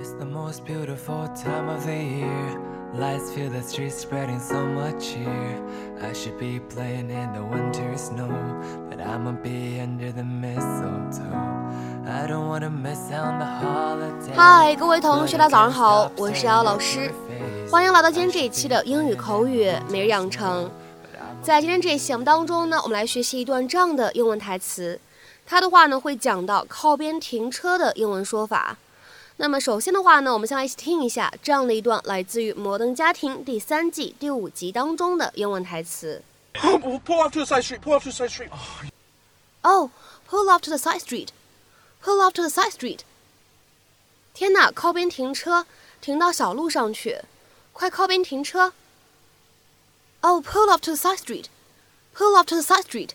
It's the most beautiful time of the year. Lights fill the streets, spreading so much cheer. I should be playing in the winter snow, but I'ma be under the mistletoe. I don't wanna miss out on the holiday. 嗨，各位同学，大家早上好，我是姚老师，欢迎来到今天这一期的英语口语每日养成。在今天这一期节目当中呢，我们来学习一段这样的英文台词，它的话呢会讲到靠边停车的英文说法。那么首先的话呢，我们先来一起听一下这样的一段来自于《摩登家庭》第三季第五集当中的英文台词。 Pull off to the side street. Pull off to the side street. Oh, pull off to the side street. Pull off to the side street. 天哪，靠边停车，停到小路上去，快靠边停车。Oh, pull off to the side street. Pull off to the side street.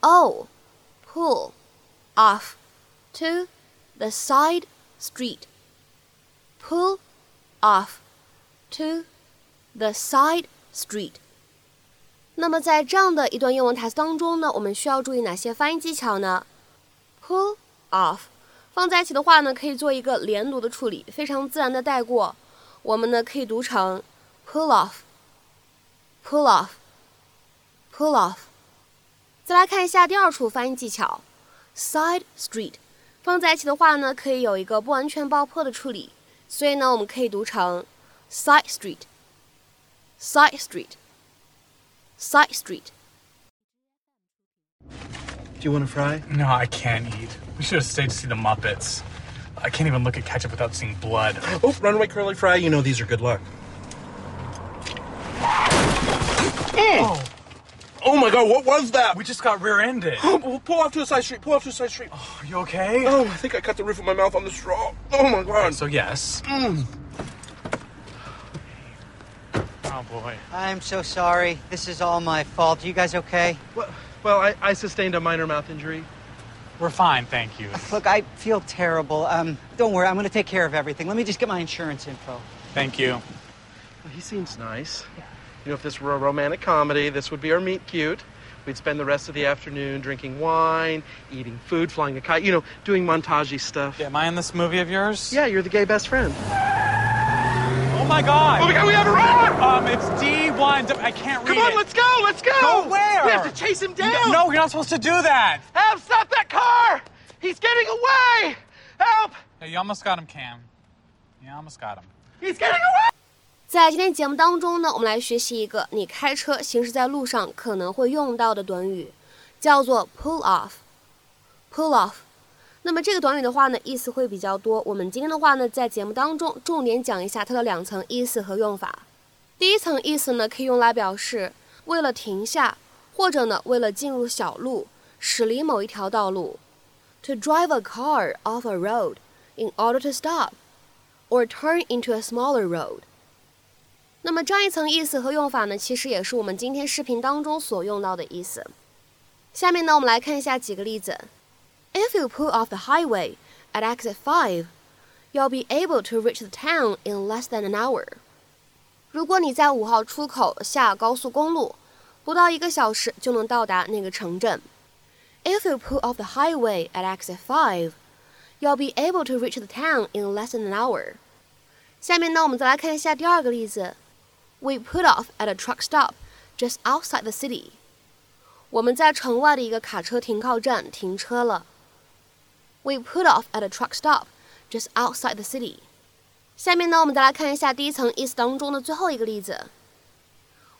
Oh, pull off to the side street. Pull off to the side street. 那么在这样的一段英文台词当中呢，我们需要注意哪些发音技巧呢？Pull off 放在一起的话呢，可以做一个连读的处理，非常自然的带过。我们呢可以读成 pull off，pull off，pull off。再来看一下第二处发音技巧，side street 放在一起的话呢，可以有一个不完全爆破的处理，所以呢，我们可以读成 side street，side street。Side Street. Do you want to fry? No, I can't eat. We should have stayed to see the Muppets. I can't even look at ketchup without seeing blood. Oh, runaway curly fry. You know these are good luck. Oh, Oh my god, what was that? we just got rear-ended. Oh, pull off to the side street. Pull off to the side street. Are you okay? Oh, I think I cut the roof of my mouth on the straw. Oh my god. So yes. Mm. Oh boy. I'm so sorry. This is all my fault. You guys okay? Well, well I, I sustained a minor mouth injury. We're fine, thank you. Look, I feel terrible. Um, don't worry. I'm going to take care of everything. Let me just get my insurance info. Thank you. Well, he seems nice. You know, if this were a romantic comedy, this would be our meet cute. We'd spend the rest of the afternoon drinking wine, eating food, flying a kite, you know, doing montagey stuff. Am I in this movie of yours? Yeah, you're the gay best friend. Oh my god. Oh my god, we have a run! Um, it's D1. I can't read Come on, it. let's go, let's go! Go where? We have to chase him down! No, you're not supposed to do that. Help, stop that car! He's getting away! Help! Hey, you almost got him, Cam. You almost got him. He's getting away! 在今天节目当中呢，我们来学习一个你开车行驶在路上可能会用到的短语，叫做 pull off。pull off。那么这个短语的话呢，意思会比较多。我们今天的话呢，在节目当中重点讲一下它的两层意思和用法。第一层意思呢，可以用来表示为了停下，或者呢为了进入小路，驶离某一条道路。To drive a car off a road in order to stop, or turn into a smaller road. 那么这一层意思和用法呢，其实也是我们今天视频当中所用到的意思。下面呢，我们来看一下几个例子。If you pull off the highway at exit five, you'll be able to reach the town in less than an hour. 如果你在五号出口下高速公路，不到一个小时就能到达那个城镇。If you pull off the highway at exit five, you'll be able to reach the town in less than an hour. 下面呢，我们再来看一下第二个例子。We put off at a truck stop just outside the city. 我们在城外的一个卡车停靠站停车了。We put off at a truck stop just outside the city. 下面呢，我们再来看一下第一层意思当中的最后一个例子。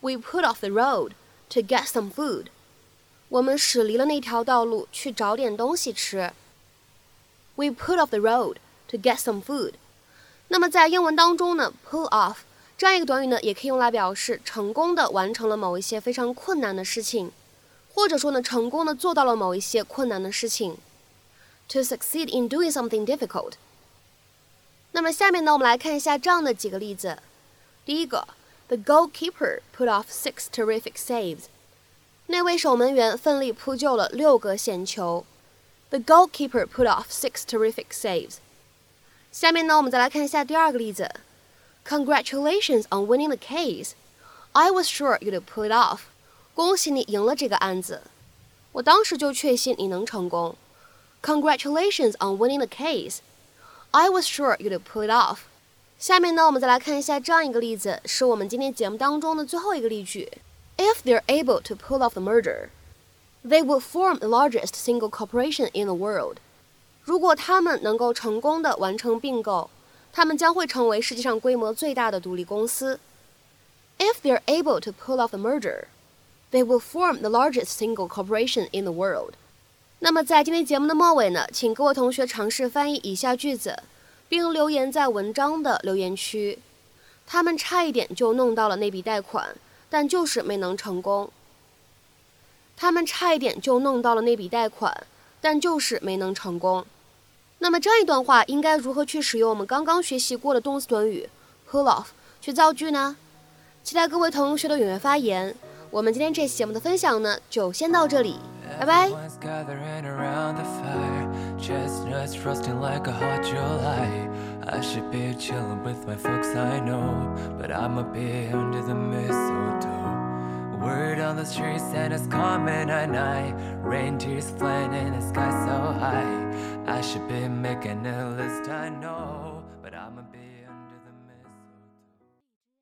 We put off the road to get some food. 我们驶离了那条道路去找点东西吃。We put off the road to get some food. 那么在英文当中呢，pull off 这样一个短语呢，也可以用来表示成功的完成了某一些非常困难的事情，或者说呢，成功的做到了某一些困难的事情。To succeed in doing something difficult。那么下面呢，我们来看一下这样的几个例子。第一个，The goalkeeper put off six terrific saves。那位守门员奋力扑救了六个险球。The goalkeeper put off six terrific saves。下面呢，我们再来看一下第二个例子。Congratulations on winning the case. I was sure you'd pull it off. 恭喜你赢了这个案子，我当时就确信你能成功。Congratulations on winning the case. I was sure you'd pull it off。下面呢，我们再来看一下这样一个例子，是我们今天节目当中的最后一个例句。If they're able to pull off the merger, they will form the largest single corporation in the world。如果他们能够成功的完成并购， 他们将会成为世界上规模最大的独立公司。If they are able to pull off the merger, they will form the largest single corporation in the world。那么在今天节目的末尾呢，请各位同学尝试翻译以下句子，并留言在文章的留言区。他们差一点就弄到了那笔贷款，但就是没能成功。他们差一点就弄到了那笔贷款，但就是没能成功。那么这样一段话应该如何去使用我们刚刚学习过的动词短语 pull off 去造句呢？期待各位同学的踊跃发言。我们今天这期节目的分享呢，就先到这里，拜拜。Chestnuts roasting like a hot July. I should be chilling with my folks, I know, but I'ma be under the mistletoe. Word on the street, Santa's coming at night. Reindeers flying in the sky so high. I should be making a list, I know.